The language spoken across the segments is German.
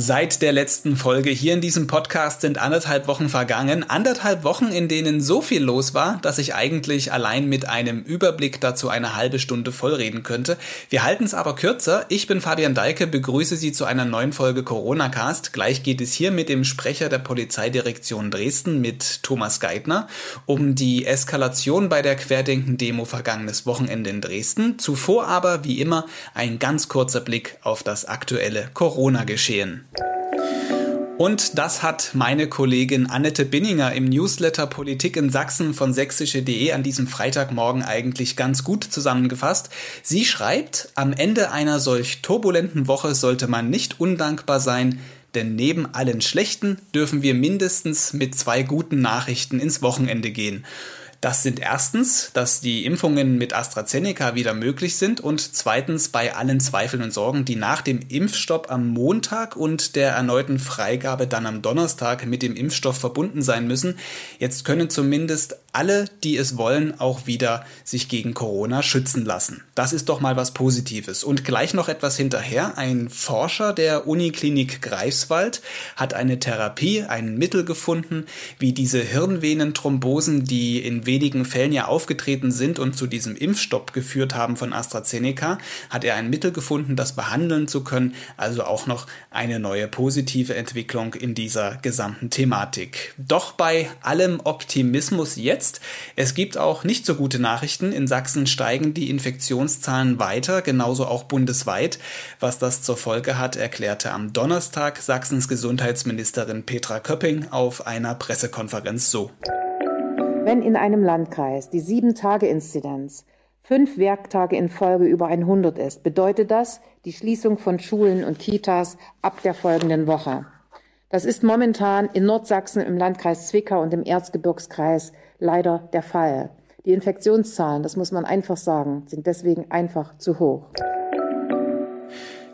Seit der letzten Folge hier in diesem Podcast sind anderthalb Wochen vergangen. Anderthalb Wochen, in denen so viel los war, dass ich eigentlich allein mit einem Überblick dazu eine halbe Stunde vollreden könnte. Wir halten es aber kürzer. Ich bin Fabian Deike, begrüße Sie zu einer neuen Folge Corona Cast. Gleich geht es hier mit dem Sprecher der Polizeidirektion Dresden, mit Thomas Geithner, um die Eskalation bei der Querdenken-Demo vergangenes Wochenende in Dresden. Zuvor aber, wie immer, ein ganz kurzer Blick auf das aktuelle Corona-Geschehen. Und das hat meine Kollegin Annette Binninger im Newsletter Politik in Sachsen von sächsische.de an diesem Freitagmorgen eigentlich ganz gut zusammengefasst. Sie schreibt, am Ende einer solch turbulenten Woche sollte man nicht undankbar sein, denn neben allen schlechten dürfen wir mindestens mit zwei guten Nachrichten ins Wochenende gehen. Das sind erstens, dass die Impfungen mit AstraZeneca wieder möglich sind und zweitens bei allen Zweifeln und Sorgen, die nach dem Impfstopp am Montag und der erneuten Freigabe dann am Donnerstag mit dem Impfstoff verbunden sein müssen. Jetzt können zumindest alle, die es wollen, auch wieder sich gegen Corona schützen lassen. Das ist doch mal was Positives. Und gleich noch etwas hinterher. Ein Forscher der Uniklinik Greifswald hat eine Therapie, ein Mittel gefunden, wie diese Hirnvenenthrombosen, die in wenigen Fällen ja aufgetreten sind und zu diesem Impfstopp geführt haben von AstraZeneca, hat er ein Mittel gefunden, das behandeln zu können. Also auch noch eine neue positive Entwicklung in dieser gesamten Thematik. Doch bei allem Optimismus jetzt jetzt. Es gibt auch nicht so gute Nachrichten. In Sachsen steigen die Infektionszahlen weiter, genauso auch bundesweit. Was das zur Folge hat, erklärte am Donnerstag Sachsens Gesundheitsministerin Petra Köpping auf einer Pressekonferenz so. Wenn in einem Landkreis die Sieben-Tage-Inzidenz fünf Werktage in Folge über 100 ist, bedeutet das die Schließung von Schulen und Kitas ab der folgenden Woche. Das ist momentan in Nordsachsen im Landkreis Zwickau und im Erzgebirgskreis leider der Fall. Die Infektionszahlen, das muss man einfach sagen, sind deswegen einfach zu hoch.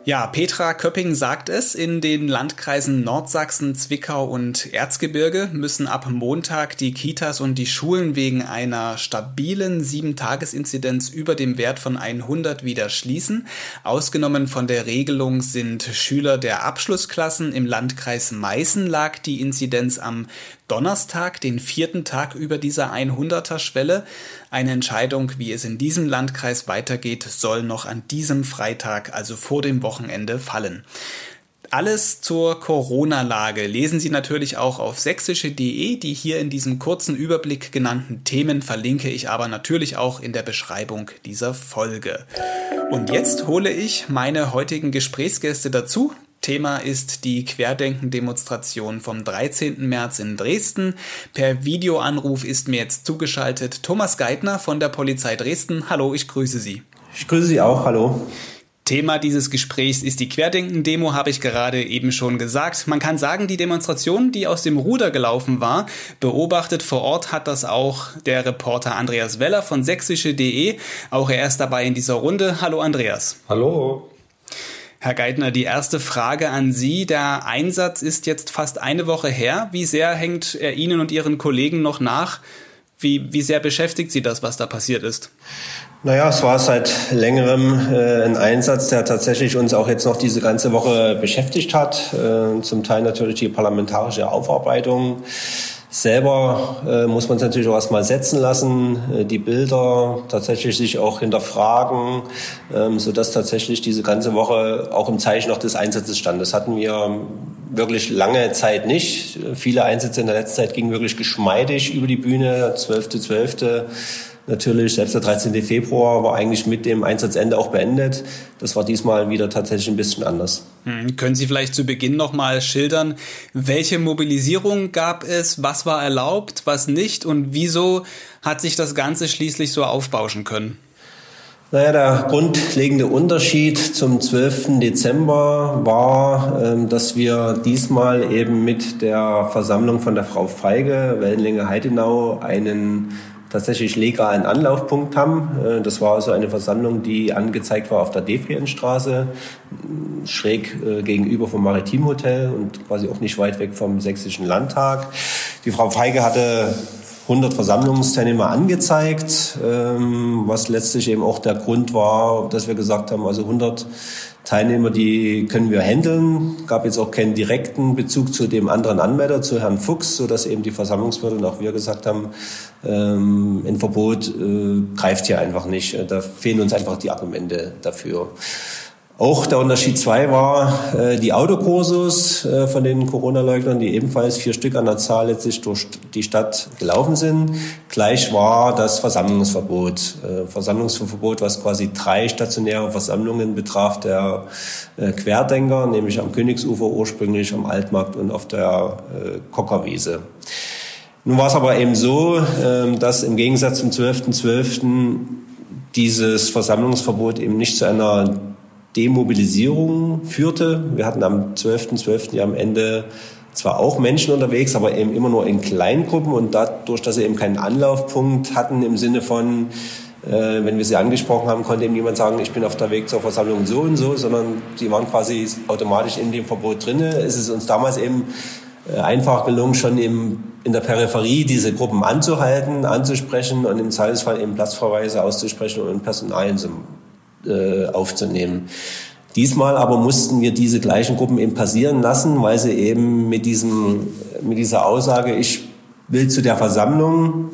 Ja, Petra Köpping sagt es, in den Landkreisen Nordsachsen, Zwickau und Erzgebirge müssen ab Montag die Kitas und die Schulen wegen einer stabilen 7-Tages-Inzidenz über dem Wert von 100 wieder schließen. Ausgenommen von der Regelung sind Schüler der Abschlussklassen. Im Landkreis Meißen lag die Inzidenz am Donnerstag, den vierten Tag über dieser 100er Schwelle. Eine Entscheidung, wie es in diesem Landkreis weitergeht, soll noch an diesem Freitag, also vor dem Wochenende, fallen. Alles zur Corona-Lage lesen Sie natürlich auch auf sächsische.de. Die hier in diesem kurzen Überblick genannten Themen verlinke ich aber natürlich auch in der Beschreibung dieser Folge. Und jetzt hole ich meine heutigen Gesprächsgäste dazu. Thema ist die Querdenken-Demonstration vom 13. März in Dresden. Per Videoanruf ist mir jetzt zugeschaltet Thomas Geithner von der Polizei Dresden. Hallo, ich grüße Sie. Ich grüße Sie auch, hallo. Thema dieses Gesprächs ist die Querdenken-Demo, habe ich gerade eben schon gesagt. Man kann sagen, die Demonstration, die aus dem Ruder gelaufen war, beobachtet vor Ort hat das auch der Reporter Andreas Weller von sächsische.de. Auch er ist dabei in dieser Runde. Hallo Andreas. Hallo. Herr Geithner, die erste Frage an Sie. Der Einsatz ist jetzt fast eine Woche her. Wie sehr hängt er Ihnen und Ihren Kollegen noch nach? Wie, wie sehr beschäftigt Sie das, was da passiert ist? Naja, es war seit längerem äh, ein Einsatz, der tatsächlich uns auch jetzt noch diese ganze Woche beschäftigt hat. Äh, zum Teil natürlich die parlamentarische Aufarbeitung Selber äh, muss man es natürlich auch erstmal setzen lassen, äh, die Bilder tatsächlich sich auch hinterfragen, ähm, sodass tatsächlich diese ganze Woche auch im Zeichen noch des Einsatzes stand. Das hatten wir wirklich lange Zeit nicht. Viele Einsätze in der letzten Zeit gingen wirklich geschmeidig über die Bühne, 12.12. 12 natürlich, selbst der 13. Februar war eigentlich mit dem Einsatzende auch beendet. Das war diesmal wieder tatsächlich ein bisschen anders. Hm, können Sie vielleicht zu Beginn nochmal schildern, welche Mobilisierung gab es, was war erlaubt, was nicht und wieso hat sich das Ganze schließlich so aufbauschen können? Naja, der grundlegende Unterschied zum 12. Dezember war, ähm, dass wir diesmal eben mit der Versammlung von der Frau Feige, Wellenlänge Heidenau, einen tatsächlich legalen Anlaufpunkt haben. Äh, das war also eine Versammlung, die angezeigt war auf der Devrienstraße, schräg äh, gegenüber vom Maritimhotel und quasi auch nicht weit weg vom Sächsischen Landtag. Die Frau Feige hatte 100 Versammlungsteilnehmer angezeigt, ähm, was letztlich eben auch der Grund war, dass wir gesagt haben, also 100 Teilnehmer, die können wir handeln. Gab jetzt auch keinen direkten Bezug zu dem anderen Anmelder, zu Herrn Fuchs, so dass eben die Versammlungsbehörde und auch wir gesagt haben, ähm, ein Verbot äh, greift hier einfach nicht. Da fehlen uns einfach die Argumente dafür. Auch der Unterschied zwei war äh, die Autokursus äh, von den Corona-Leugnern, die ebenfalls vier Stück an der Zahl letztlich durch die Stadt gelaufen sind. Gleich war das Versammlungsverbot. Äh, Versammlungsverbot, was quasi drei stationäre Versammlungen betraf der äh, Querdenker, nämlich am Königsufer ursprünglich, am Altmarkt und auf der äh, Kockerwiese. Nun war es aber eben so, äh, dass im Gegensatz zum 12.12. .12. dieses Versammlungsverbot eben nicht zu einer Demobilisierung führte. Wir hatten am 12.12. .12. ja am Ende zwar auch Menschen unterwegs, aber eben immer nur in Kleingruppen und dadurch, dass sie eben keinen Anlaufpunkt hatten im Sinne von, äh, wenn wir sie angesprochen haben, konnte eben niemand sagen, ich bin auf der Weg zur Versammlung so und so, sondern die waren quasi automatisch in dem Verbot drinne. Es ist uns damals eben äh, einfach gelungen, schon im, in der Peripherie diese Gruppen anzuhalten, anzusprechen und im Zweifelsfall eben Platzverweise auszusprechen und Personalien zum äh, aufzunehmen. Diesmal aber mussten wir diese gleichen Gruppen eben passieren lassen, weil sie eben mit, diesem, mit dieser Aussage, ich will zu der Versammlung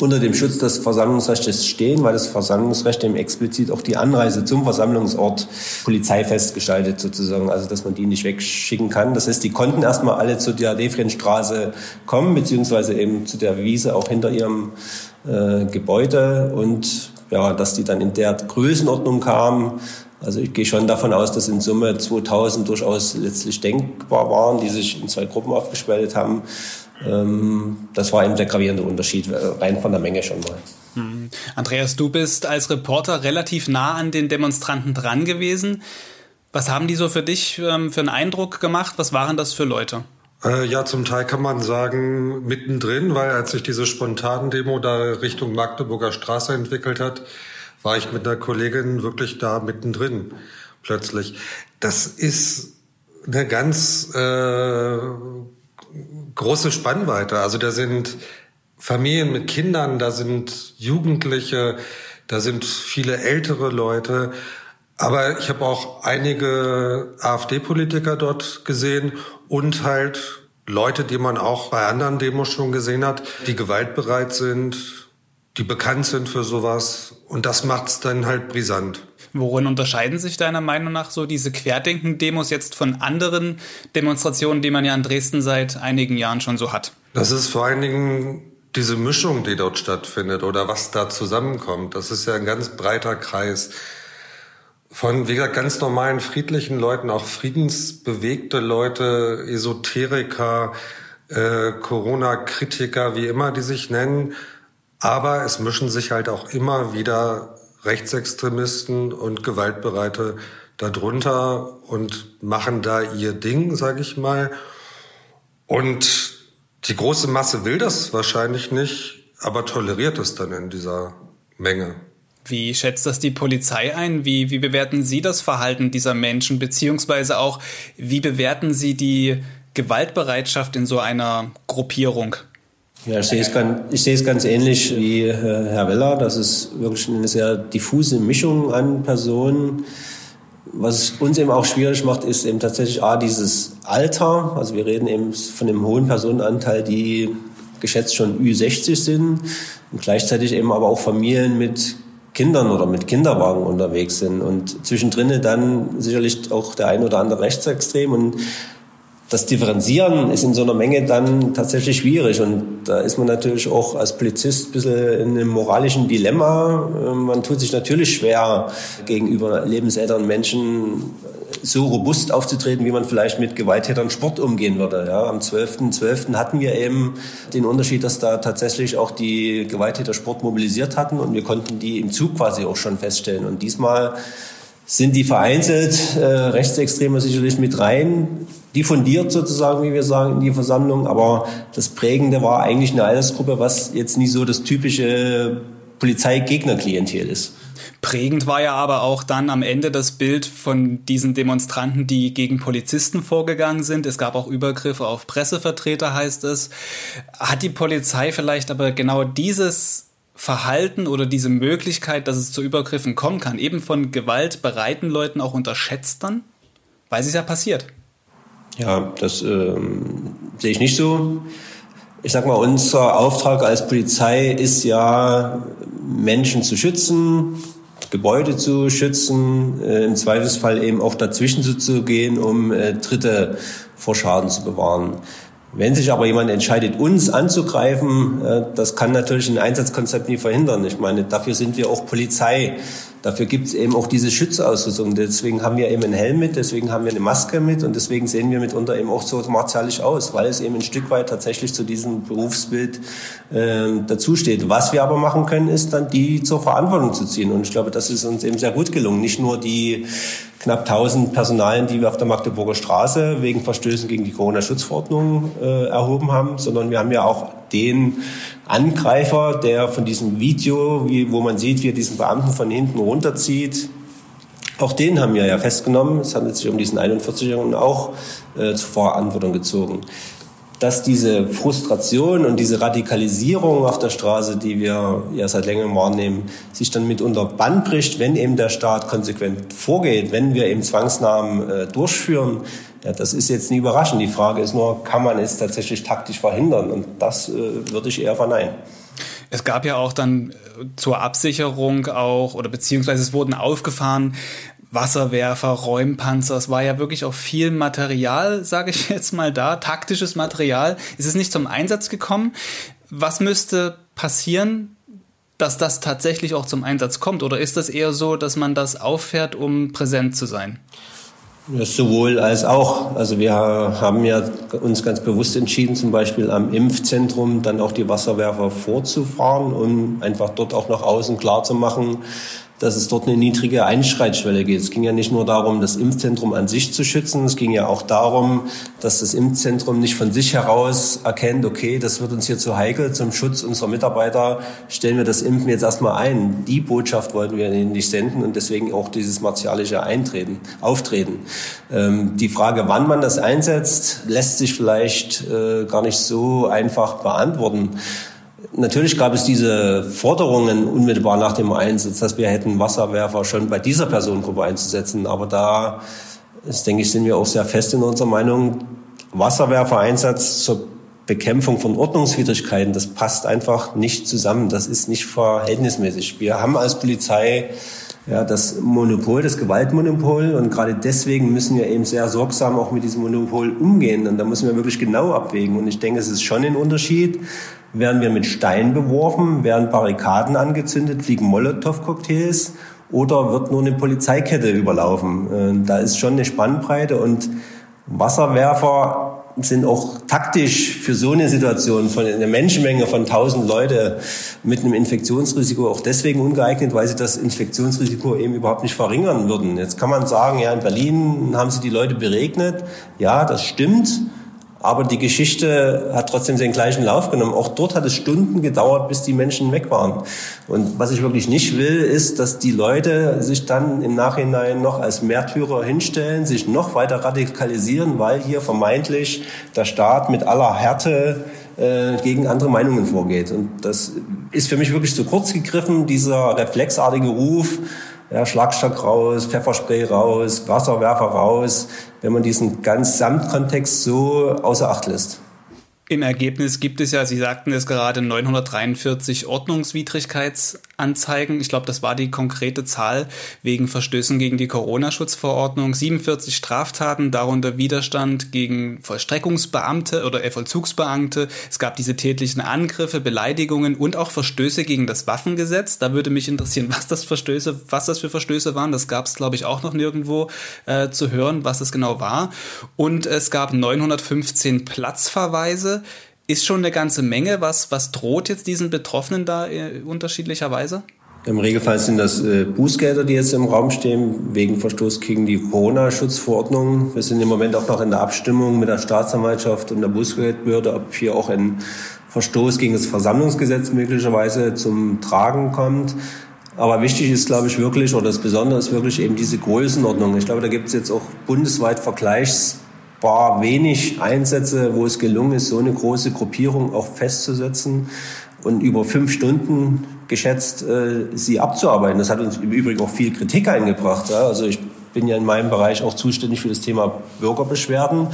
unter dem Schutz des Versammlungsrechts stehen, weil das Versammlungsrecht eben explizit auch die Anreise zum Versammlungsort polizeifest gestaltet sozusagen, also dass man die nicht wegschicken kann. Das heißt, die konnten erstmal alle zu der Defrienstraße kommen, beziehungsweise eben zu der Wiese auch hinter ihrem äh, Gebäude und ja, dass die dann in der Größenordnung kamen. Also ich gehe schon davon aus, dass in Summe 2000 durchaus letztlich denkbar waren, die sich in zwei Gruppen aufgespaltet haben. Ähm, das war eben der gravierende Unterschied, äh, rein von der Menge schon mal. Hm. Andreas, du bist als Reporter relativ nah an den Demonstranten dran gewesen. Was haben die so für dich ähm, für einen Eindruck gemacht? Was waren das für Leute? Äh, ja, zum Teil kann man sagen mittendrin, weil als sich diese spontanen Demo da Richtung Magdeburger Straße entwickelt hat, war ich mit einer Kollegin wirklich da mittendrin plötzlich. Das ist eine ganz äh, große Spannweite. Also da sind Familien mit Kindern, da sind Jugendliche, da sind viele ältere Leute. Aber ich habe auch einige AfD-Politiker dort gesehen und halt Leute, die man auch bei anderen Demos schon gesehen hat, die gewaltbereit sind, die bekannt sind für sowas. Und das macht's dann halt brisant. Worin unterscheiden sich deiner Meinung nach so diese Querdenken-Demos jetzt von anderen Demonstrationen, die man ja in Dresden seit einigen Jahren schon so hat? Das ist vor allen Dingen diese Mischung, die dort stattfindet oder was da zusammenkommt. Das ist ja ein ganz breiter Kreis von, wie gesagt, ganz normalen friedlichen Leuten, auch friedensbewegte Leute, Esoteriker, äh, Corona-Kritiker, wie immer die sich nennen. Aber es mischen sich halt auch immer wieder Rechtsextremisten und Gewaltbereite darunter und machen da ihr Ding, sage ich mal. Und die große Masse will das wahrscheinlich nicht, aber toleriert es dann in dieser Menge. Wie schätzt das die Polizei ein? Wie, wie bewerten Sie das Verhalten dieser Menschen? Beziehungsweise auch, wie bewerten Sie die Gewaltbereitschaft in so einer Gruppierung? Ja, ich sehe es ganz, ich sehe es ganz ähnlich wie äh, Herr Weller. Das ist wirklich eine sehr diffuse Mischung an Personen. Was uns eben auch schwierig macht, ist eben tatsächlich A, dieses Alter. Also wir reden eben von dem hohen Personenanteil, die geschätzt schon Ü60 sind und gleichzeitig eben aber auch Familien mit Kindern oder mit Kinderwagen unterwegs sind. Und zwischendrin dann sicherlich auch der ein oder andere Rechtsextrem. Und das Differenzieren ist in so einer Menge dann tatsächlich schwierig. Und da ist man natürlich auch als Polizist ein bisschen in einem moralischen Dilemma. Man tut sich natürlich schwer, gegenüber lebensälteren Menschen so robust aufzutreten, wie man vielleicht mit Gewalttätern Sport umgehen würde. Ja, am 12.12. .12. hatten wir eben den Unterschied, dass da tatsächlich auch die Gewalttäter Sport mobilisiert hatten und wir konnten die im Zug quasi auch schon feststellen. Und diesmal sind die vereinzelt, äh, Rechtsextreme sicherlich mit rein, diffundiert sozusagen, wie wir sagen, in die Versammlung. Aber das Prägende war eigentlich eine Altersgruppe, was jetzt nie so das typische Polizeigegnerklientel ist. Prägend war ja aber auch dann am Ende das Bild von diesen Demonstranten, die gegen Polizisten vorgegangen sind. Es gab auch Übergriffe auf Pressevertreter, heißt es. Hat die Polizei vielleicht aber genau dieses Verhalten oder diese Möglichkeit, dass es zu Übergriffen kommen kann, eben von gewaltbereiten Leuten auch unterschätzt dann? Weil es ist ja passiert. Ja, das ähm, sehe ich nicht so. Ich sag mal, unser Auftrag als Polizei ist ja, Menschen zu schützen, Gebäude zu schützen, äh, im Zweifelsfall eben auch dazwischen zu gehen, um äh, Dritte vor Schaden zu bewahren. Wenn sich aber jemand entscheidet, uns anzugreifen, äh, das kann natürlich ein Einsatzkonzept nie verhindern. Ich meine, dafür sind wir auch Polizei. Dafür gibt es eben auch diese Schutzausrüstung. Deswegen haben wir eben einen Helm mit, deswegen haben wir eine Maske mit und deswegen sehen wir mitunter eben auch so martialisch aus, weil es eben ein Stück weit tatsächlich zu diesem Berufsbild äh, dazusteht. Was wir aber machen können, ist dann die zur Verantwortung zu ziehen. Und ich glaube, das ist uns eben sehr gut gelungen. Nicht nur die knapp 1000 Personalien, die wir auf der Magdeburger Straße wegen Verstößen gegen die Corona-Schutzverordnung äh, erhoben haben, sondern wir haben ja auch den Angreifer, der von diesem Video, wie, wo man sieht, wie er diesen Beamten von hinten runterzieht, auch den haben wir ja festgenommen. Es handelt sich um diesen 41-Jährigen auch äh, zur Verantwortung gezogen. Dass diese Frustration und diese Radikalisierung auf der Straße, die wir ja seit längerem wahrnehmen, sich dann mitunter Band bricht, wenn eben der Staat konsequent vorgeht, wenn wir eben Zwangsnahmen äh, durchführen, ja, das ist jetzt nie überraschend. Die Frage ist nur, kann man es tatsächlich taktisch verhindern? Und das äh, würde ich eher verneinen. Es gab ja auch dann äh, zur Absicherung auch, oder beziehungsweise es wurden aufgefahren, Wasserwerfer, Räumpanzer, es war ja wirklich auch viel Material, sage ich jetzt mal da, taktisches Material. Ist es nicht zum Einsatz gekommen? Was müsste passieren, dass das tatsächlich auch zum Einsatz kommt? Oder ist das eher so, dass man das auffährt, um präsent zu sein? Sowohl als auch. Also wir haben ja uns ganz bewusst entschieden, zum Beispiel am Impfzentrum dann auch die Wasserwerfer vorzufahren, um einfach dort auch nach außen klar zu machen, dass es dort eine niedrige Einschreitschwelle geht. Es ging ja nicht nur darum, das Impfzentrum an sich zu schützen, es ging ja auch darum, dass das Impfzentrum nicht von sich heraus erkennt, okay, das wird uns hier zu heikel zum Schutz unserer Mitarbeiter, stellen wir das Impfen jetzt erstmal ein. Die Botschaft wollten wir ihnen nicht senden und deswegen auch dieses martialische Eintreten, Auftreten. Ähm, die Frage, wann man das einsetzt, lässt sich vielleicht äh, gar nicht so einfach beantworten. Natürlich gab es diese Forderungen unmittelbar nach dem Einsatz, dass wir hätten Wasserwerfer schon bei dieser Personengruppe einzusetzen. Aber da, ist, denke ich, sind wir auch sehr fest in unserer Meinung, Wasserwerfereinsatz zur Bekämpfung von Ordnungswidrigkeiten, das passt einfach nicht zusammen. Das ist nicht verhältnismäßig. Wir haben als Polizei ja, das Monopol, das Gewaltmonopol. Und gerade deswegen müssen wir eben sehr sorgsam auch mit diesem Monopol umgehen. Und da müssen wir wirklich genau abwägen. Und ich denke, es ist schon ein Unterschied, werden wir mit Steinen beworfen, werden Barrikaden angezündet, fliegen Molotow-Cocktails oder wird nur eine Polizeikette überlaufen. Äh, da ist schon eine Spannbreite und Wasserwerfer sind auch taktisch für so eine Situation von einer Menschenmenge von 1000 Leute mit einem Infektionsrisiko auch deswegen ungeeignet, weil sie das Infektionsrisiko eben überhaupt nicht verringern würden. Jetzt kann man sagen, ja, in Berlin haben sie die Leute beregnet. Ja, das stimmt. Aber die Geschichte hat trotzdem seinen gleichen Lauf genommen. Auch dort hat es Stunden gedauert, bis die Menschen weg waren. Und was ich wirklich nicht will, ist, dass die Leute sich dann im Nachhinein noch als Märtyrer hinstellen, sich noch weiter radikalisieren, weil hier vermeintlich der Staat mit aller Härte äh, gegen andere Meinungen vorgeht. Und das ist für mich wirklich zu kurz gegriffen, dieser reflexartige Ruf, ja, Schlagstock raus, Pfefferspray raus, Wasserwerfer raus, wenn man diesen ganz Samtkontext so außer Acht lässt. Im Ergebnis gibt es ja, Sie sagten es gerade, 943 Ordnungswidrigkeitsanzeigen. Ich glaube, das war die konkrete Zahl wegen Verstößen gegen die Corona-Schutzverordnung. 47 Straftaten, darunter Widerstand gegen Vollstreckungsbeamte oder Vollzugsbeamte. Es gab diese tätlichen Angriffe, Beleidigungen und auch Verstöße gegen das Waffengesetz. Da würde mich interessieren, was das Verstöße, was das für Verstöße waren. Das gab es, glaube ich, auch noch nirgendwo äh, zu hören, was es genau war. Und es gab 915 Platzverweise ist schon eine ganze Menge. Was, was droht jetzt diesen Betroffenen da äh, unterschiedlicherweise? Im Regelfall sind das äh, Bußgelder, die jetzt im Raum stehen, wegen Verstoß gegen die Corona-Schutzverordnung. Wir sind im Moment auch noch in der Abstimmung mit der Staatsanwaltschaft und der Bußgeldbehörde, ob hier auch ein Verstoß gegen das Versammlungsgesetz möglicherweise zum Tragen kommt. Aber wichtig ist, glaube ich, wirklich, oder das Besondere ist wirklich eben diese Größenordnung. Ich glaube, da gibt es jetzt auch bundesweit vergleichsbar wenig Einsätze, wo es gelungen ist, so eine große Gruppierung auch festzusetzen und über fünf Stunden geschätzt äh, sie abzuarbeiten. Das hat uns im Übrigen auch viel Kritik eingebracht. Ja? Also ich bin ja in meinem Bereich auch zuständig für das Thema Bürgerbeschwerden.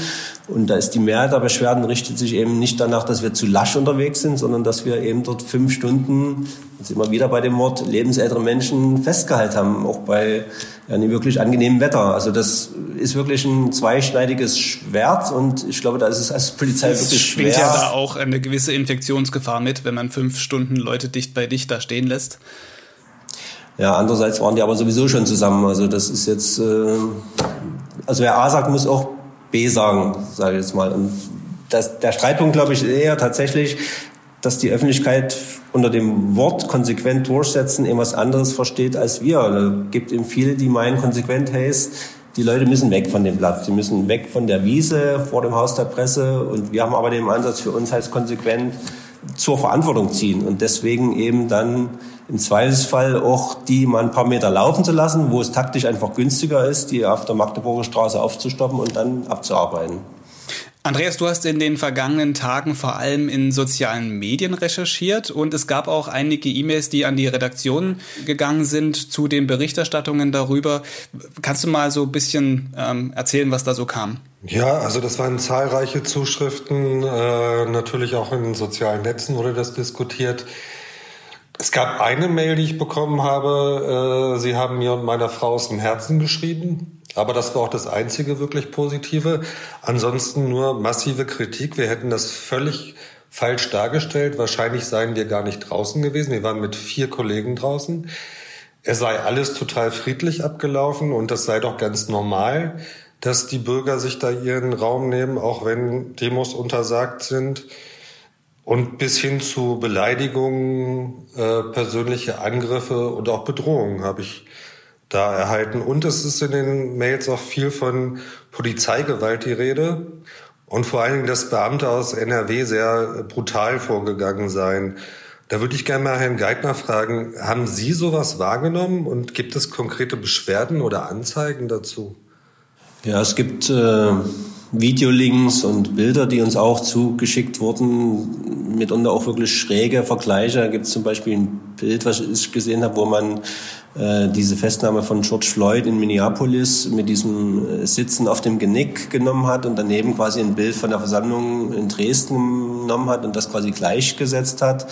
Und da ist die Mehrheit der Beschwerden richtet sich eben nicht danach, dass wir zu lasch unterwegs sind, sondern dass wir eben dort fünf Stunden, jetzt wir wieder bei dem Wort, lebensältere Menschen festgehalten haben, auch bei ja, einem wirklich angenehmen Wetter. Also das ist wirklich ein zweischneidiges Schwert und ich glaube, da ist es als Polizei das wirklich schwer. schwingt ja da auch eine gewisse Infektionsgefahr mit, wenn man fünf Stunden Leute dicht bei dicht da stehen lässt. Ja, andererseits waren die aber sowieso schon zusammen. Also das ist jetzt, äh, also wer A sagt, muss auch B sagen, sage ich jetzt mal. Und das, der Streitpunkt, glaube ich, eher tatsächlich, dass die Öffentlichkeit unter dem Wort konsequent durchsetzen eben was anderes versteht als wir. Da gibt eben viele, die meinen, konsequent heißt, die Leute müssen weg von dem Platz, die müssen weg von der Wiese vor dem Haus der Presse. Und wir haben aber den Ansatz, für uns heißt konsequent zur Verantwortung ziehen und deswegen eben dann im Zweifelsfall auch die mal ein paar Meter laufen zu lassen, wo es taktisch einfach günstiger ist, die auf der Magdeburger Straße aufzustoppen und dann abzuarbeiten. Andreas, du hast in den vergangenen Tagen vor allem in sozialen Medien recherchiert und es gab auch einige E-Mails, die an die Redaktion gegangen sind zu den Berichterstattungen darüber. Kannst du mal so ein bisschen ähm, erzählen, was da so kam? Ja, also das waren zahlreiche Zuschriften, äh, natürlich auch in den sozialen Netzen wurde das diskutiert. Es gab eine Mail, die ich bekommen habe. Äh, Sie haben mir und meiner Frau aus dem Herzen geschrieben. Aber das war auch das einzige wirklich Positive. Ansonsten nur massive Kritik. Wir hätten das völlig falsch dargestellt. Wahrscheinlich seien wir gar nicht draußen gewesen. Wir waren mit vier Kollegen draußen. Es sei alles total friedlich abgelaufen und das sei doch ganz normal, dass die Bürger sich da ihren Raum nehmen, auch wenn Demos untersagt sind. Und bis hin zu Beleidigungen, äh, persönliche Angriffe und auch Bedrohungen habe ich da erhalten. Und es ist in den Mails auch viel von Polizeigewalt die Rede. Und vor allen Dingen, dass Beamte aus NRW sehr brutal vorgegangen seien. Da würde ich gerne mal Herrn Geithner fragen, haben Sie sowas wahrgenommen und gibt es konkrete Beschwerden oder Anzeigen dazu? Ja, es gibt äh, Videolinks und Bilder, die uns auch zugeschickt wurden, mitunter auch wirklich schräge Vergleiche. Da gibt es zum Beispiel ein Bild, was ich gesehen habe, wo man äh, diese Festnahme von George Floyd in Minneapolis mit diesem äh, Sitzen auf dem Genick genommen hat und daneben quasi ein Bild von der Versammlung in Dresden genommen hat und das quasi gleichgesetzt hat.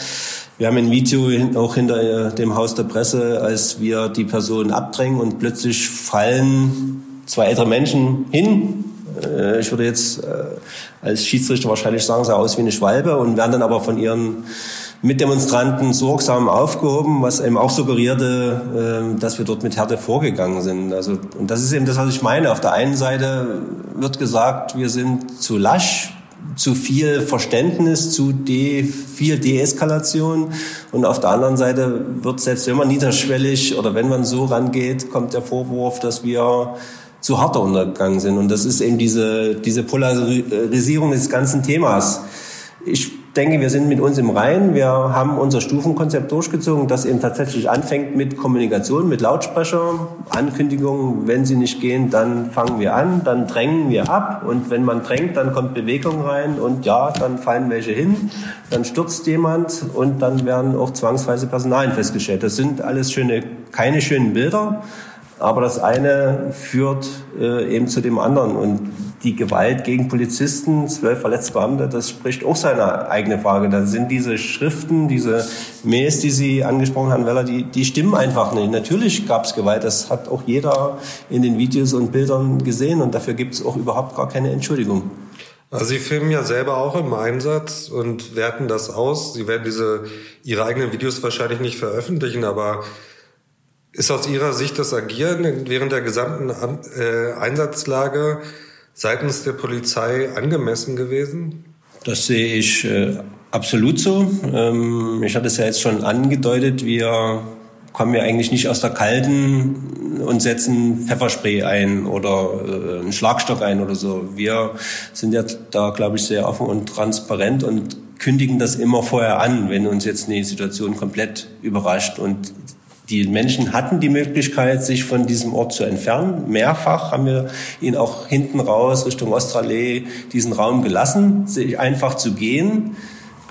Wir haben ein Video auch hinter äh, dem Haus der Presse, als wir die Person abdrängen und plötzlich fallen zwei ältere Menschen hin äh, ich würde jetzt äh, als Schiedsrichter wahrscheinlich sagen, sah aus wie eine Schwalbe und werden dann aber von ihren Mitdemonstranten sorgsam aufgehoben, was eben auch suggerierte, äh, dass wir dort mit Härte vorgegangen sind. Also, und das ist eben das, was ich meine. Auf der einen Seite wird gesagt, wir sind zu lasch, zu viel Verständnis, zu de, viel Deeskalation. Und auf der anderen Seite wird selbst wenn man niederschwellig oder wenn man so rangeht, kommt der Vorwurf, dass wir zu harter untergegangen sind. Und das ist eben diese, diese Polarisierung des ganzen Themas. Ich denke, wir sind mit uns im Reinen. Wir haben unser Stufenkonzept durchgezogen, das eben tatsächlich anfängt mit Kommunikation, mit Lautsprecher, Ankündigungen. Wenn sie nicht gehen, dann fangen wir an, dann drängen wir ab. Und wenn man drängt, dann kommt Bewegung rein. Und ja, dann fallen welche hin, dann stürzt jemand und dann werden auch zwangsweise Personalien festgestellt. Das sind alles schöne, keine schönen Bilder. Aber das eine führt äh, eben zu dem anderen. Und die Gewalt gegen Polizisten, zwölf verletzte Beamte, das spricht auch seine eigene Frage. Da sind diese Schriften, diese Mails, die Sie angesprochen haben, Weller, die, die stimmen einfach nicht. Natürlich gab es Gewalt. Das hat auch jeder in den Videos und Bildern gesehen. Und dafür gibt es auch überhaupt gar keine Entschuldigung. Also Sie filmen ja selber auch im Einsatz und werten das aus. Sie werden diese Ihre eigenen Videos wahrscheinlich nicht veröffentlichen, aber ist aus Ihrer Sicht das Agieren während der gesamten äh, Einsatzlage seitens der Polizei angemessen gewesen? Das sehe ich äh, absolut so. Ähm, ich hatte es ja jetzt schon angedeutet, wir kommen ja eigentlich nicht aus der Kalten und setzen Pfefferspray ein oder äh, einen Schlagstock ein oder so. Wir sind ja da, glaube ich, sehr offen und transparent und kündigen das immer vorher an, wenn uns jetzt eine Situation komplett überrascht. Und die Menschen hatten die Möglichkeit, sich von diesem Ort zu entfernen. Mehrfach haben wir ihnen auch hinten raus Richtung Ostrallee diesen Raum gelassen, sich einfach zu gehen.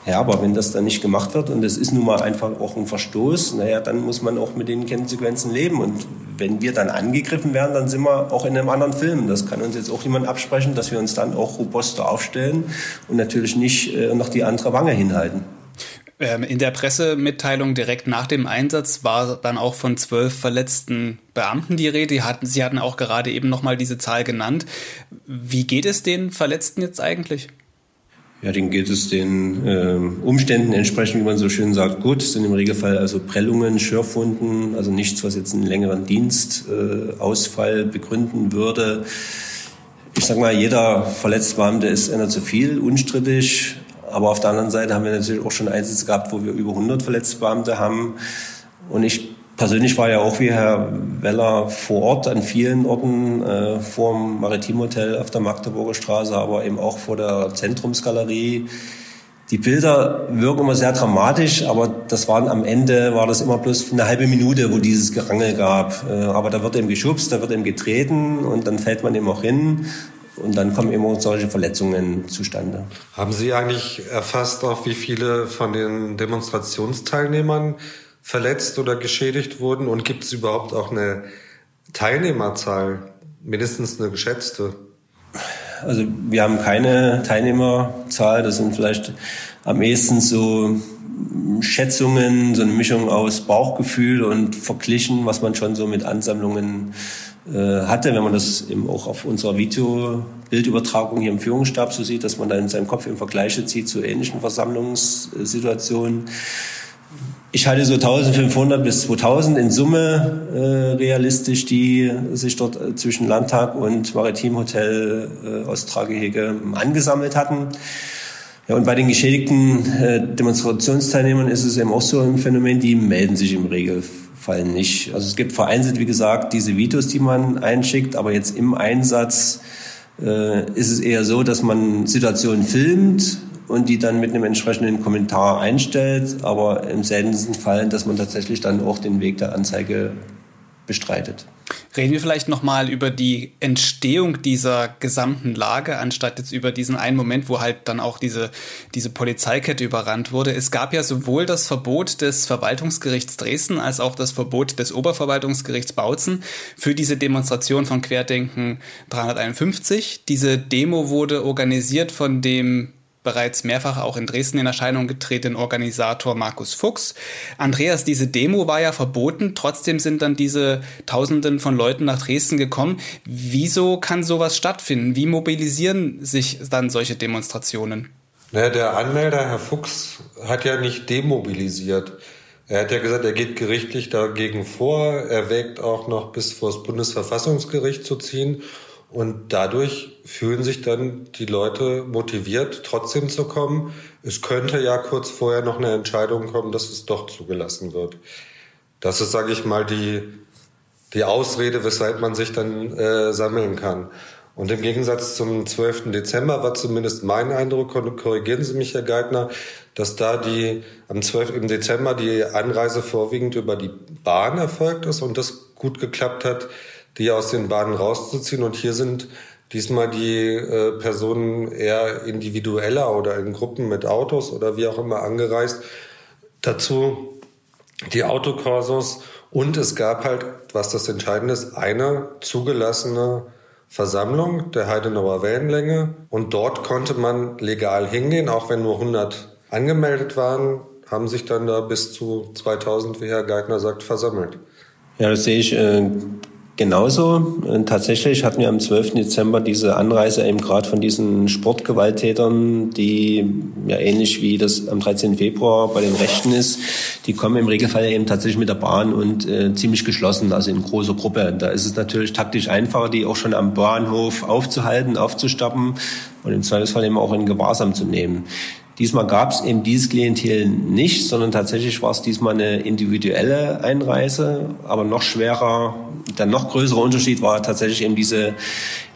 Ja, aber wenn das dann nicht gemacht wird und es ist nun mal einfach auch ein Verstoß, naja, dann muss man auch mit den Konsequenzen leben. Und wenn wir dann angegriffen werden, dann sind wir auch in einem anderen Film. Das kann uns jetzt auch niemand absprechen, dass wir uns dann auch robuster aufstellen und natürlich nicht äh, noch die andere Wange hinhalten. Ähm, in der Pressemitteilung direkt nach dem Einsatz war dann auch von zwölf verletzten Beamten die Rede. Sie hatten auch gerade eben nochmal diese Zahl genannt. Wie geht es den Verletzten jetzt eigentlich? Ja, denen geht es den äh, Umständen entsprechend, wie man so schön sagt, gut. Es sind im Regelfall also Prellungen, Schürfwunden, also nichts, was jetzt einen längeren Dienstausfall äh, begründen würde. Ich sage mal, jeder verletzte Beamte ist einer zu viel, unstrittig. Aber auf der anderen Seite haben wir natürlich auch schon Einsätze gehabt, wo wir über 100 verletzte Beamte haben. Und ich persönlich war ja auch wie Herr Weller vor Ort an vielen Orten, äh, vor dem Maritimhotel auf der Magdeburger Straße, aber eben auch vor der Zentrumsgalerie. Die Bilder wirken immer sehr dramatisch, aber das waren am Ende, war das immer bloß eine halbe Minute, wo dieses Gerangel gab. Äh, aber da wird eben geschubst, da wird eben getreten und dann fällt man eben auch hin. Und dann kommen immer solche Verletzungen zustande. Haben Sie eigentlich erfasst, auch wie viele von den Demonstrationsteilnehmern verletzt oder geschädigt wurden? Und gibt es überhaupt auch eine Teilnehmerzahl, mindestens eine geschätzte? Also wir haben keine Teilnehmerzahl. Das sind vielleicht am ehesten so Schätzungen, so eine Mischung aus Bauchgefühl und verglichen, was man schon so mit Ansammlungen hatte, wenn man das eben auch auf unserer Videobildübertragung hier im Führungsstab so sieht, dass man da in seinem Kopf im Vergleiche zieht zu ähnlichen Versammlungssituationen. Ich halte so 1500 bis 2000 in Summe äh, realistisch, die sich dort äh, zwischen Landtag und Maritimhotel äh, Ostragehege angesammelt hatten. Ja, und bei den geschädigten äh, Demonstrationsteilnehmern ist es eben auch so ein Phänomen, die melden sich im Regelfall nicht. Also es gibt vereinzelt, wie gesagt, diese Videos, die man einschickt, aber jetzt im Einsatz äh, ist es eher so, dass man Situationen filmt, und die dann mit einem entsprechenden Kommentar einstellt, aber im seltensten Fall, dass man tatsächlich dann auch den Weg der Anzeige bestreitet. Reden wir vielleicht nochmal über die Entstehung dieser gesamten Lage, anstatt jetzt über diesen einen Moment, wo halt dann auch diese, diese Polizeikette überrannt wurde. Es gab ja sowohl das Verbot des Verwaltungsgerichts Dresden als auch das Verbot des Oberverwaltungsgerichts Bautzen für diese Demonstration von Querdenken 351. Diese Demo wurde organisiert von dem bereits mehrfach auch in Dresden in Erscheinung getretenen Organisator Markus Fuchs. Andreas, diese Demo war ja verboten, trotzdem sind dann diese Tausenden von Leuten nach Dresden gekommen. Wieso kann sowas stattfinden? Wie mobilisieren sich dann solche Demonstrationen? Naja, der Anmelder, Herr Fuchs, hat ja nicht demobilisiert. Er hat ja gesagt, er geht gerichtlich dagegen vor. Er wägt auch noch bis vor das Bundesverfassungsgericht zu ziehen. Und dadurch fühlen sich dann die Leute motiviert, trotzdem zu kommen. Es könnte ja kurz vorher noch eine Entscheidung kommen, dass es doch zugelassen wird. Das ist, sage ich mal, die, die Ausrede, weshalb man sich dann äh, sammeln kann. Und im Gegensatz zum 12. Dezember war zumindest mein Eindruck, korrigieren Sie mich, Herr Geithner, dass da die am 12. Im Dezember die Anreise vorwiegend über die Bahn erfolgt ist und das gut geklappt hat die aus den Bahnen rauszuziehen. Und hier sind diesmal die äh, Personen eher individueller oder in Gruppen mit Autos oder wie auch immer angereist. Dazu die Autokorsos. Und es gab halt, was das Entscheidende ist, eine zugelassene Versammlung der Heidenauer Wellenlänge. Und dort konnte man legal hingehen, auch wenn nur 100 angemeldet waren, haben sich dann da bis zu 2000, wie Herr Geithner sagt, versammelt. Ja, das sehe ich äh, Genauso. Tatsächlich hatten wir am 12. Dezember diese Anreise eben gerade von diesen Sportgewalttätern, die ja ähnlich wie das am 13. Februar bei den Rechten ist, die kommen im Regelfall eben tatsächlich mit der Bahn und äh, ziemlich geschlossen, also in großer Gruppe. Da ist es natürlich taktisch einfacher, die auch schon am Bahnhof aufzuhalten, aufzustoppen und im Zweifelsfall eben auch in Gewahrsam zu nehmen. Diesmal gab es eben dieses Klientel nicht, sondern tatsächlich war es diesmal eine individuelle Einreise, aber noch schwerer, der noch größere Unterschied war tatsächlich eben diese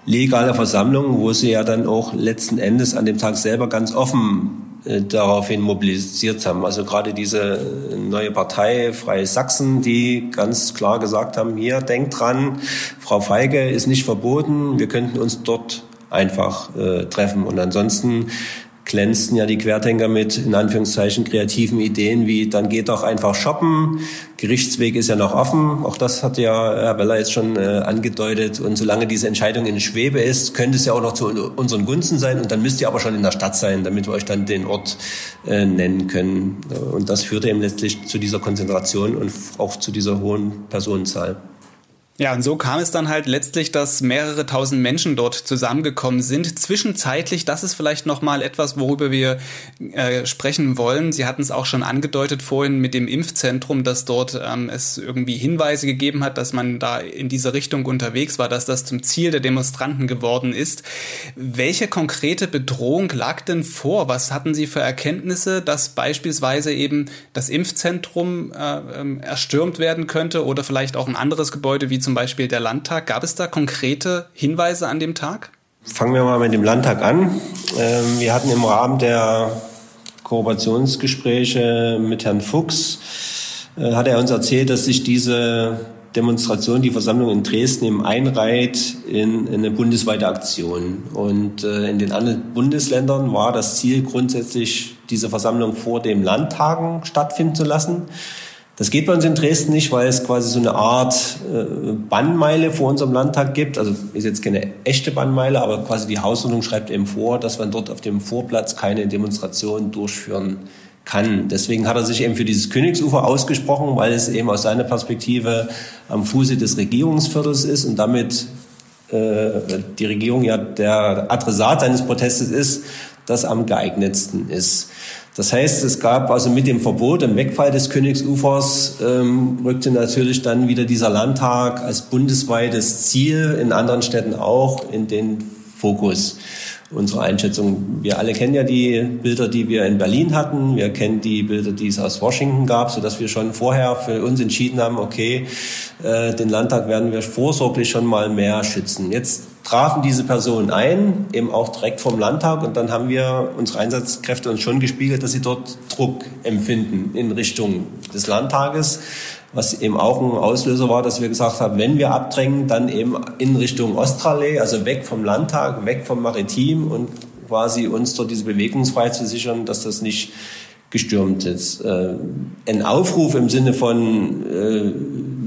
legale Versammlung, wo sie ja dann auch letzten Endes an dem Tag selber ganz offen äh, daraufhin mobilisiert haben. Also gerade diese neue Partei Freie Sachsen, die ganz klar gesagt haben, hier, denkt dran, Frau Feige ist nicht verboten, wir könnten uns dort einfach äh, treffen. Und ansonsten glänzten ja die Querdenker mit, in Anführungszeichen, kreativen Ideen wie, dann geht doch einfach shoppen, Gerichtsweg ist ja noch offen, auch das hat ja Herr Weller jetzt schon äh, angedeutet und solange diese Entscheidung in Schwebe ist, könnte es ja auch noch zu unseren Gunsten sein und dann müsst ihr aber schon in der Stadt sein, damit wir euch dann den Ort äh, nennen können. Und das führte eben letztlich zu dieser Konzentration und auch zu dieser hohen Personenzahl. Ja, und so kam es dann halt letztlich, dass mehrere tausend Menschen dort zusammengekommen sind. Zwischenzeitlich, das ist vielleicht nochmal etwas, worüber wir äh, sprechen wollen. Sie hatten es auch schon angedeutet vorhin mit dem Impfzentrum, dass dort ähm, es irgendwie Hinweise gegeben hat, dass man da in diese Richtung unterwegs war, dass das zum Ziel der Demonstranten geworden ist. Welche konkrete Bedrohung lag denn vor? Was hatten Sie für Erkenntnisse, dass beispielsweise eben das Impfzentrum äh, ähm, erstürmt werden könnte oder vielleicht auch ein anderes Gebäude wie zum zum Beispiel der Landtag. Gab es da konkrete Hinweise an dem Tag? Fangen wir mal mit dem Landtag an. Ähm, wir hatten im Rahmen der Kooperationsgespräche mit Herrn Fuchs, äh, hat er uns erzählt, dass sich diese Demonstration, die Versammlung in Dresden eben einreiht in, eine bundesweite Aktion. Und äh, in den anderen Bundesländern war das Ziel grundsätzlich, diese Versammlung vor dem Landtagen stattfinden zu lassen. Das geht bei uns in Dresden nicht, weil es quasi so eine Art äh, Bannmeile vor unserem Landtag gibt. Also ist jetzt keine echte Bannmeile, aber quasi die Hausordnung schreibt eben vor, dass man dort auf dem Vorplatz keine Demonstration durchführen kann. Deswegen hat er sich eben für dieses Königsufer ausgesprochen, weil es eben aus seiner Perspektive am Fuße des Regierungsviertels ist und damit äh, die Regierung ja der Adressat seines Protestes ist, das am geeignetsten ist. Das heißt, es gab also mit dem Verbot und Wegfall des Königsufers ähm, rückte natürlich dann wieder dieser Landtag als bundesweites Ziel, in anderen Städten auch, in den Fokus unserer Einschätzung. Wir alle kennen ja die Bilder, die wir in Berlin hatten. Wir kennen die Bilder, die es aus Washington gab, so dass wir schon vorher für uns entschieden haben, okay, äh, den Landtag werden wir vorsorglich schon mal mehr schützen. Jetzt trafen diese Personen ein, eben auch direkt vom Landtag. Und dann haben wir unsere Einsatzkräfte uns schon gespiegelt, dass sie dort Druck empfinden in Richtung des Landtages. Was eben auch ein Auslöser war, dass wir gesagt haben, wenn wir abdrängen, dann eben in Richtung Ostrallee, also weg vom Landtag, weg vom Maritim und quasi uns dort diese Bewegungsfreiheit zu sichern, dass das nicht gestürmt ist. Äh, ein Aufruf im Sinne von, äh,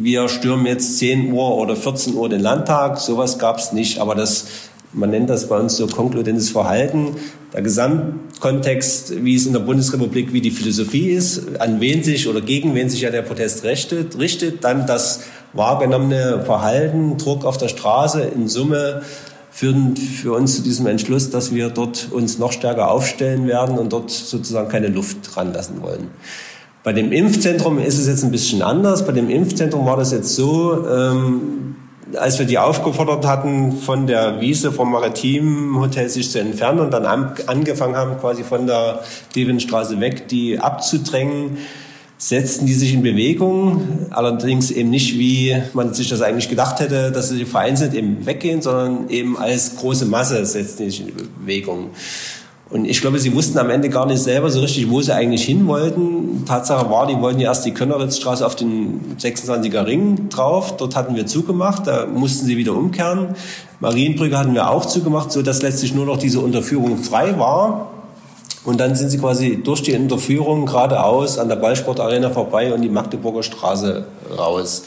wir stürmen jetzt 10 Uhr oder 14 Uhr den Landtag, sowas gab es nicht, aber das, man nennt das bei uns so konkludentes Verhalten. Der Gesamtkontext, wie es in der Bundesrepublik, wie die Philosophie ist, an wen sich oder gegen wen sich ja der Protest richtet, richtet dann das wahrgenommene Verhalten, Druck auf der Straße in Summe führen für uns zu diesem Entschluss, dass wir dort uns noch stärker aufstellen werden und dort sozusagen keine Luft ranlassen wollen. Bei dem Impfzentrum ist es jetzt ein bisschen anders. Bei dem Impfzentrum war das jetzt so, ähm, als wir die aufgefordert hatten, von der Wiese vom Maritim Hotel sich zu entfernen und dann angefangen haben, quasi von der Devenstraße weg, die abzudrängen, setzten die sich in Bewegung, allerdings eben nicht, wie man sich das eigentlich gedacht hätte, dass sie vereinzelt eben weggehen, sondern eben als große Masse setzten die sich in Bewegung. Und ich glaube, sie wussten am Ende gar nicht selber so richtig, wo sie eigentlich hin wollten. Tatsache war, die wollten ja erst die Könneritzstraße auf den 26er Ring drauf. Dort hatten wir zugemacht, da mussten sie wieder umkehren. Marienbrücke hatten wir auch zugemacht, so dass letztlich nur noch diese Unterführung frei war. Und dann sind sie quasi durch die Unterführung geradeaus an der Ballsportarena vorbei und die Magdeburger Straße raus.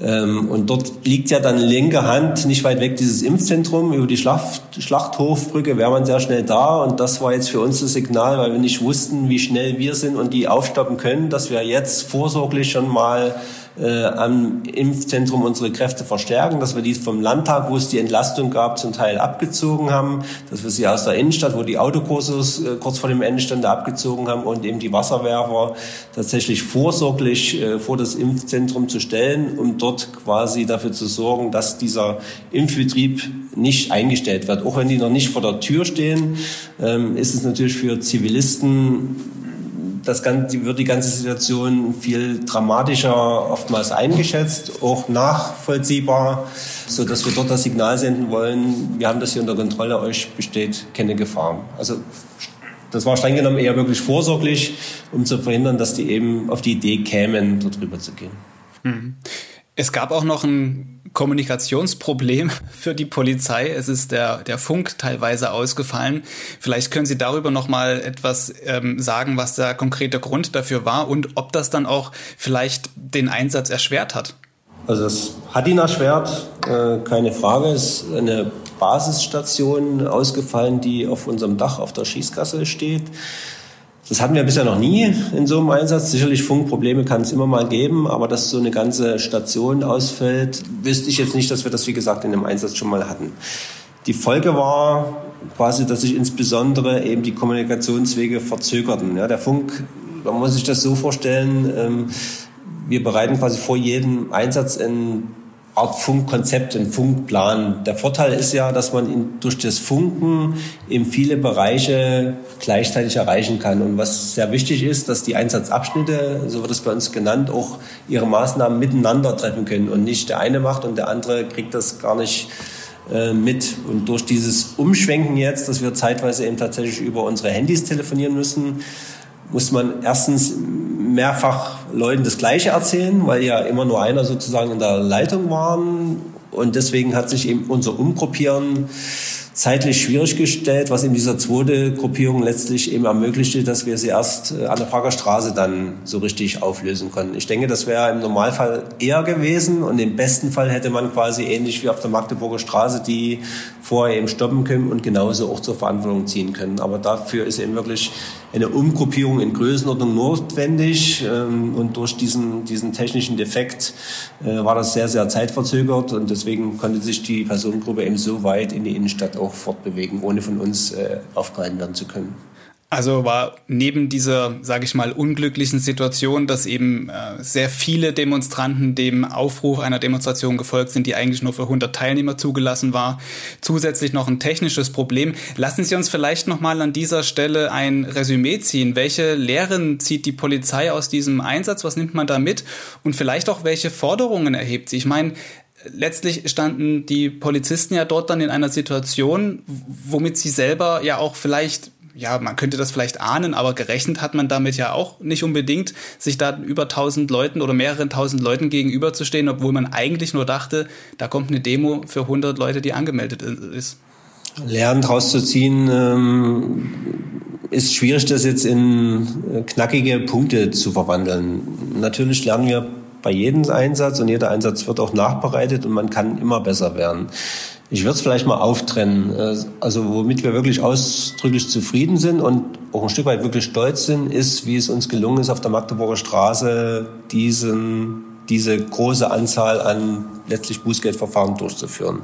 Ähm, und dort liegt ja dann linke Hand nicht weit weg dieses Impfzentrum. Über die Schlacht, Schlachthofbrücke wäre man sehr schnell da. Und das war jetzt für uns das Signal, weil wir nicht wussten, wie schnell wir sind und die aufstoppen können, dass wir jetzt vorsorglich schon mal äh, am Impfzentrum unsere Kräfte verstärken, dass wir die vom Landtag, wo es die Entlastung gab, zum Teil abgezogen haben, dass wir sie aus der Innenstadt, wo die Autokurses äh, kurz vor dem Ende standen, abgezogen haben und eben die Wasserwerfer tatsächlich vorsorglich äh, vor das Impfzentrum zu stellen, um dort quasi dafür zu sorgen, dass dieser Impfbetrieb nicht eingestellt wird. Auch wenn die noch nicht vor der Tür stehen, ähm, ist es natürlich für Zivilisten das Ganze, wird die ganze Situation viel dramatischer oftmals eingeschätzt, auch nachvollziehbar, so dass wir dort das Signal senden wollen, wir haben das hier unter Kontrolle, euch besteht keine Gefahr. Also das war streng genommen eher wirklich vorsorglich, um zu verhindern, dass die eben auf die Idee kämen, dort rüber zu gehen. Mhm. Es gab auch noch ein Kommunikationsproblem für die Polizei. Es ist der, der Funk teilweise ausgefallen. Vielleicht können Sie darüber noch mal etwas ähm, sagen, was der konkrete Grund dafür war und ob das dann auch vielleicht den Einsatz erschwert hat. Also das hat ihn erschwert, äh, keine Frage. Es ist eine Basisstation ausgefallen, die auf unserem Dach auf der Schießgasse steht. Das hatten wir bisher noch nie in so einem Einsatz. Sicherlich Funkprobleme kann es immer mal geben, aber dass so eine ganze Station ausfällt, wüsste ich jetzt nicht, dass wir das, wie gesagt, in dem Einsatz schon mal hatten. Die Folge war quasi, dass sich insbesondere eben die Kommunikationswege verzögerten. Ja, der Funk, man muss sich das so vorstellen, ähm, wir bereiten quasi vor jedem Einsatz ein Art Funkkonzept, ein Funkplan. Der Vorteil ist ja, dass man in, durch das Funken eben viele Bereiche gleichzeitig erreichen kann. Und was sehr wichtig ist, dass die Einsatzabschnitte, so wird es bei uns genannt, auch ihre Maßnahmen miteinander treffen können und nicht der eine macht und der andere kriegt das gar nicht äh, mit. Und durch dieses Umschwenken jetzt, dass wir zeitweise eben tatsächlich über unsere Handys telefonieren müssen, muss man erstens mehrfach Leuten das Gleiche erzählen, weil ja immer nur einer sozusagen in der Leitung waren. Und deswegen hat sich eben unser Umgruppieren zeitlich schwierig gestellt, was in dieser zweite Gruppierung letztlich eben ermöglichte, dass wir sie erst äh, an der Prager Straße dann so richtig auflösen konnten. Ich denke, das wäre im Normalfall eher gewesen und im besten Fall hätte man quasi ähnlich wie auf der Magdeburger Straße die vorher eben stoppen können und genauso auch zur Verantwortung ziehen können. Aber dafür ist eben wirklich eine Umgruppierung in Größenordnung notwendig ähm, und durch diesen, diesen technischen Defekt äh, war das sehr, sehr zeitverzögert und deswegen konnte sich die Personengruppe eben so weit in die Innenstadt auch fortbewegen, ohne von uns äh, aufgehalten werden zu können. Also war neben dieser, sage ich mal, unglücklichen Situation, dass eben äh, sehr viele Demonstranten dem Aufruf einer Demonstration gefolgt sind, die eigentlich nur für 100 Teilnehmer zugelassen war, zusätzlich noch ein technisches Problem. Lassen Sie uns vielleicht noch mal an dieser Stelle ein Resümee ziehen. Welche Lehren zieht die Polizei aus diesem Einsatz? Was nimmt man da mit? Und vielleicht auch welche Forderungen erhebt sie? Ich meine, letztlich standen die Polizisten ja dort dann in einer Situation, womit sie selber ja auch vielleicht ja, man könnte das vielleicht ahnen, aber gerechnet hat man damit ja auch nicht unbedingt, sich da über tausend Leuten oder mehreren tausend Leuten gegenüberzustehen, obwohl man eigentlich nur dachte, da kommt eine Demo für 100 Leute, die angemeldet ist. Lernen rauszuziehen, ähm, ist schwierig, das jetzt in äh, knackige Punkte zu verwandeln. Natürlich lernen wir bei jedem Einsatz und jeder Einsatz wird auch nachbereitet und man kann immer besser werden. Ich würde es vielleicht mal auftrennen. Äh, also womit wir wirklich ausdrücklich zufrieden sind und auch ein Stück weit wirklich stolz sind, ist, wie es uns gelungen ist, auf der Magdeburger Straße diesen, diese große Anzahl an letztlich Bußgeldverfahren durchzuführen.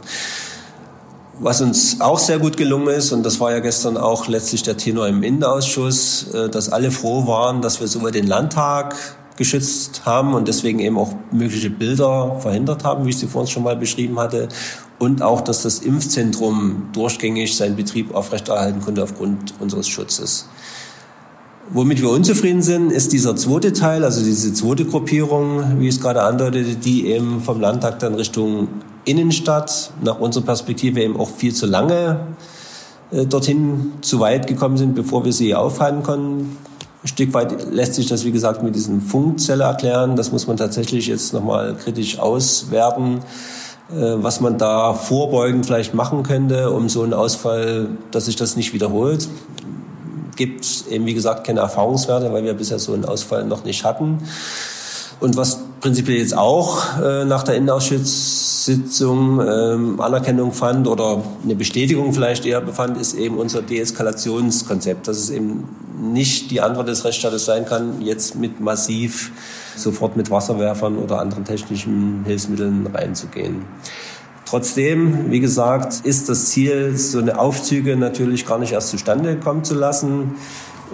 Was uns auch sehr gut gelungen ist, und das war ja gestern auch letztlich der Tenor im Innenausschuss, äh, dass alle froh waren, dass wir sowohl den Landtag geschützt haben und deswegen eben auch mögliche Bilder verhindert haben, wie ich sie vorhin schon mal beschrieben hatte, und auch, dass das Impfzentrum durchgängig seinen Betrieb aufrechterhalten konnte aufgrund unseres Schutzes. Womit wir unzufrieden sind, ist dieser zweite Teil, also diese zweite Gruppierung, wie ich es gerade andeutete, die eben vom Landtag dann Richtung Innenstadt, nach unserer Perspektive eben auch viel zu lange äh, dorthin zu weit gekommen sind, bevor wir sie aufhalten konnten. Ein Stück weit lässt sich das, wie gesagt, mit diesem Funkzelle erklären. Das muss man tatsächlich jetzt nochmal kritisch auswerten. Äh, was man da vorbeugend vielleicht machen könnte, um so einen Ausfall, dass sich das nicht wiederholt. Gibt eben, wie gesagt, keine Erfahrungswerte, weil wir bisher so einen Ausfall noch nicht hatten. Und was prinzipiell jetzt auch äh, nach der Innenausschusssitzung ähm, Anerkennung fand oder eine Bestätigung vielleicht eher befand, ist eben unser Deeskalationskonzept, dass es eben nicht die Antwort des Rechtsstaates sein kann, jetzt mit massiv sofort mit Wasserwerfern oder anderen technischen Hilfsmitteln reinzugehen. Trotzdem, wie gesagt, ist das Ziel, so eine Aufzüge natürlich gar nicht erst zustande kommen zu lassen.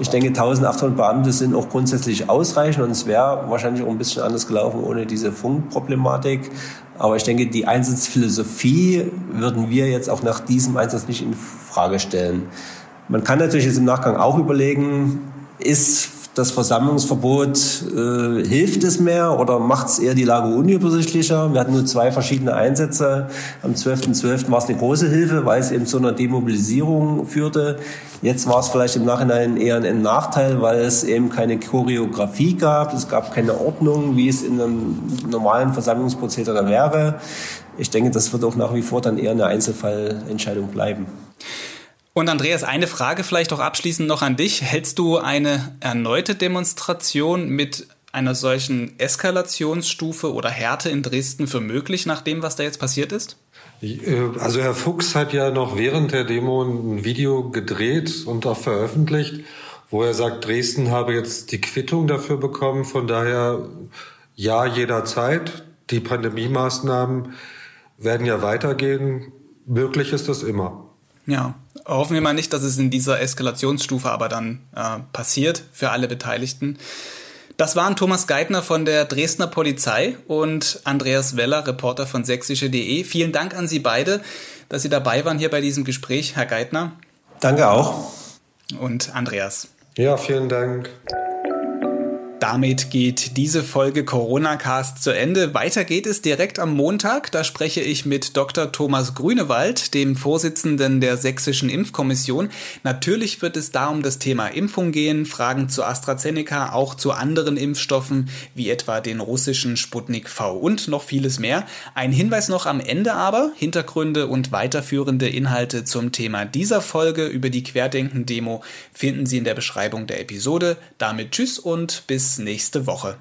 Ich denke, 1800 Beamte sind auch grundsätzlich ausreichend und es wäre wahrscheinlich auch ein bisschen anders gelaufen ohne diese Funkproblematik. Aber ich denke, die Einsatzphilosophie würden wir jetzt auch nach diesem Einsatz nicht in Frage stellen. Man kann natürlich jetzt im Nachgang auch überlegen, ist das Versammlungsverbot, äh, hilft es mehr oder macht es eher die Lage unübersichtlicher? Wir hatten nur zwei verschiedene Einsätze. Am 12.12. .12. war es eine große Hilfe, weil es eben zu einer Demobilisierung führte. Jetzt war es vielleicht im Nachhinein eher ein Nachteil, weil es eben keine Choreografie gab. Es gab keine Ordnung, wie es in einem normalen Versammlungsprozedere wäre. Ich denke, das wird auch nach wie vor dann eher eine Einzelfallentscheidung bleiben. Und Andreas, eine Frage vielleicht auch abschließend noch an dich. Hältst du eine erneute Demonstration mit einer solchen Eskalationsstufe oder Härte in Dresden für möglich, nach dem, was da jetzt passiert ist? Äh, also Herr Fuchs hat ja noch während der Demo ein Video gedreht und auch veröffentlicht, wo er sagt, Dresden habe jetzt die Quittung dafür bekommen. Von daher ja jederzeit. Die Pandemie-Maßnahmen werden ja weitergehen. Möglich ist das immer. Ja, hoffen wir mal nicht, dass es in dieser Eskalationsstufe aber dann äh, passiert für alle Beteiligten. Das waren Thomas Geithner von der Dresdner Polizei und Andreas Weller, Reporter von sächsische.de. Vielen Dank an Sie beide, dass Sie dabei waren hier bei diesem Gespräch, Herr Geithner. Danke auch. Und Andreas. Ja, vielen Dank. Damit geht diese Folge Corona Cast zu Ende. Weiter geht es direkt am Montag. Da spreche ich mit Dr. Thomas Grünewald, dem Vorsitzenden der Sächsischen Impfkommission. Natürlich wird es da um das Thema Impfung gehen, Fragen zu AstraZeneca, auch zu anderen Impfstoffen, wie etwa den russischen Sputnik V und noch vieles mehr. Ein Hinweis noch am Ende aber, Hintergründe und weiterführende Inhalte zum Thema dieser Folge über die Querdenken-Demo finden Sie in der Beschreibung der Episode. Damit tschüss und bis nächste Woche.